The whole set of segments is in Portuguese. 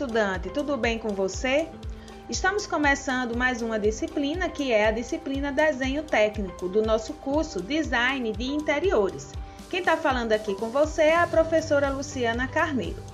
estudante, tudo bem com você? Estamos começando mais uma disciplina que é a disciplina Desenho Técnico do nosso curso Design de Interiores. Quem está falando aqui com você é a professora Luciana Carneiro.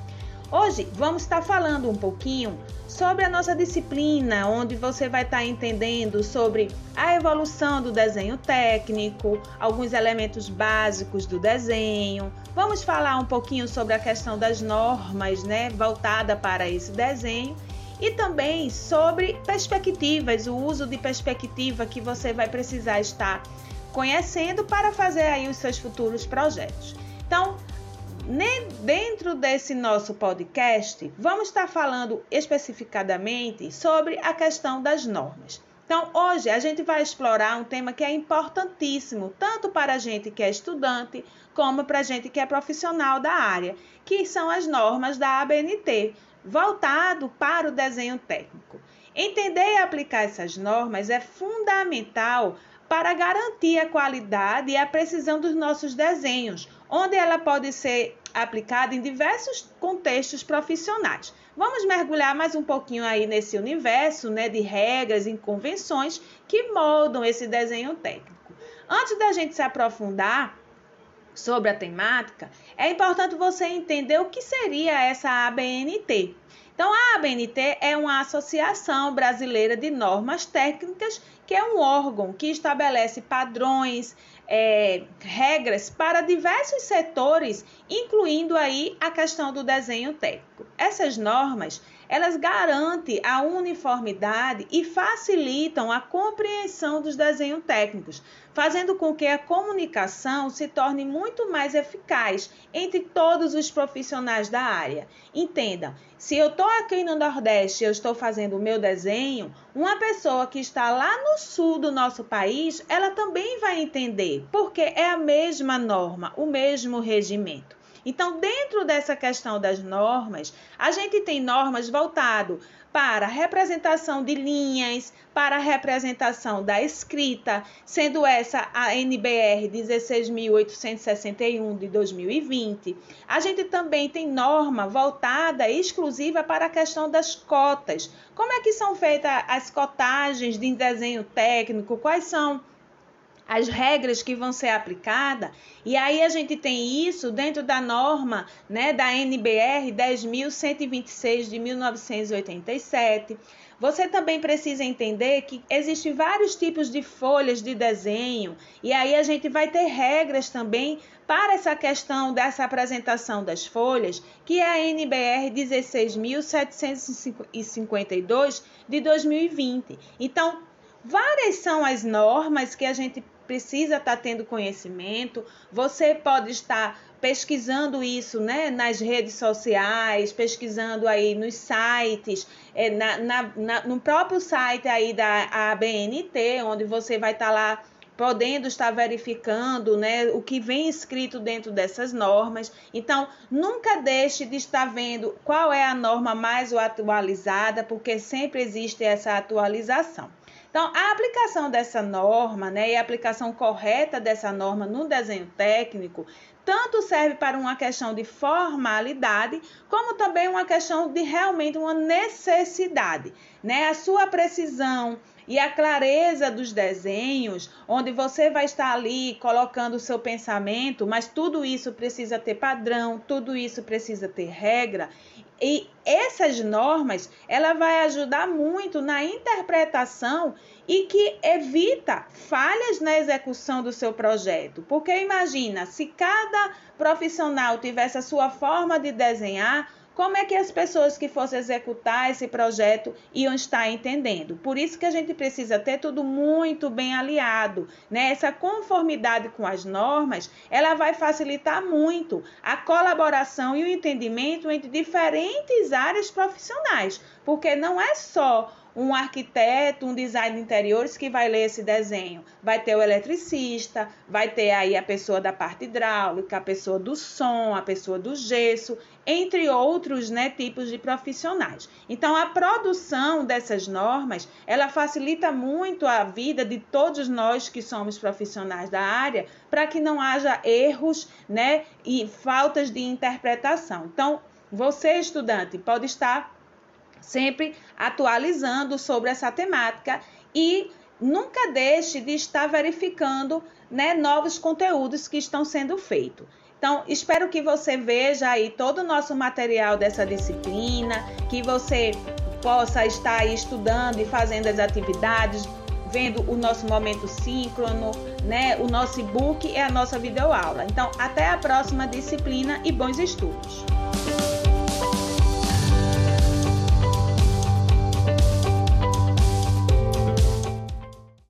Hoje vamos estar falando um pouquinho sobre a nossa disciplina, onde você vai estar entendendo sobre a evolução do desenho técnico, alguns elementos básicos do desenho. Vamos falar um pouquinho sobre a questão das normas, né, voltada para esse desenho e também sobre perspectivas, o uso de perspectiva que você vai precisar estar conhecendo para fazer aí os seus futuros projetos. Então, Dentro desse nosso podcast, vamos estar falando especificadamente sobre a questão das normas. Então, hoje a gente vai explorar um tema que é importantíssimo, tanto para a gente que é estudante, como para a gente que é profissional da área, que são as normas da ABNT, voltado para o desenho técnico. Entender e aplicar essas normas é fundamental para garantir a qualidade e a precisão dos nossos desenhos, onde ela pode ser aplicada em diversos contextos profissionais. Vamos mergulhar mais um pouquinho aí nesse universo né, de regras e convenções que moldam esse desenho técnico. Antes da gente se aprofundar sobre a temática, é importante você entender o que seria essa ABNT. Então, a ABNT é uma Associação Brasileira de Normas Técnicas, que é um órgão que estabelece padrões, é, regras para diversos setores, incluindo aí a questão do desenho técnico. Essas normas elas garantem a uniformidade e facilitam a compreensão dos desenhos técnicos, fazendo com que a comunicação se torne muito mais eficaz entre todos os profissionais da área. Entendam, se eu estou aqui no Nordeste e eu estou fazendo o meu desenho, uma pessoa que está lá no sul do nosso país, ela também vai entender, porque é a mesma norma, o mesmo regimento. Então, dentro dessa questão das normas, a gente tem normas voltado para representação de linhas, para representação da escrita, sendo essa a NBR 16.861 de 2020. A gente também tem norma voltada exclusiva para a questão das cotas. Como é que são feitas as cotagens de desenho técnico? Quais são as regras que vão ser aplicadas. E aí a gente tem isso dentro da norma né, da NBR 10.126 de 1987. Você também precisa entender que existem vários tipos de folhas de desenho, e aí a gente vai ter regras também para essa questão dessa apresentação das folhas, que é a NBR 16.752 de 2020. Então, várias são as normas que a gente precisa estar tá tendo conhecimento. Você pode estar pesquisando isso né, nas redes sociais, pesquisando aí nos sites, é, na, na, na, no próprio site aí da ABNT, onde você vai estar tá lá podendo estar verificando né, o que vem escrito dentro dessas normas. Então, nunca deixe de estar vendo qual é a norma mais atualizada, porque sempre existe essa atualização. Então, a aplicação dessa norma, né, e a aplicação correta dessa norma no desenho técnico, tanto serve para uma questão de formalidade, como também uma questão de realmente uma necessidade, né? A sua precisão e a clareza dos desenhos, onde você vai estar ali colocando o seu pensamento, mas tudo isso precisa ter padrão, tudo isso precisa ter regra. E essas normas, ela vai ajudar muito na interpretação e que evita falhas na execução do seu projeto. Porque imagina, se cada profissional tivesse a sua forma de desenhar, como é que as pessoas que fossem executar esse projeto iam estar entendendo? Por isso que a gente precisa ter tudo muito bem aliado, né? Essa conformidade com as normas, ela vai facilitar muito a colaboração e o entendimento entre diferentes áreas profissionais, porque não é só um arquiteto, um design de interiores que vai ler esse desenho. Vai ter o eletricista, vai ter aí a pessoa da parte hidráulica, a pessoa do som, a pessoa do gesso, entre outros né, tipos de profissionais. Então, a produção dessas normas, ela facilita muito a vida de todos nós que somos profissionais da área, para que não haja erros né, e faltas de interpretação. Então, você, estudante, pode estar sempre atualizando sobre essa temática e nunca deixe de estar verificando né, novos conteúdos que estão sendo feitos. Então, espero que você veja aí todo o nosso material dessa disciplina, que você possa estar aí estudando e fazendo as atividades, vendo o nosso momento síncrono, né? O nosso e-book e a nossa videoaula. Então, até a próxima disciplina e bons estudos.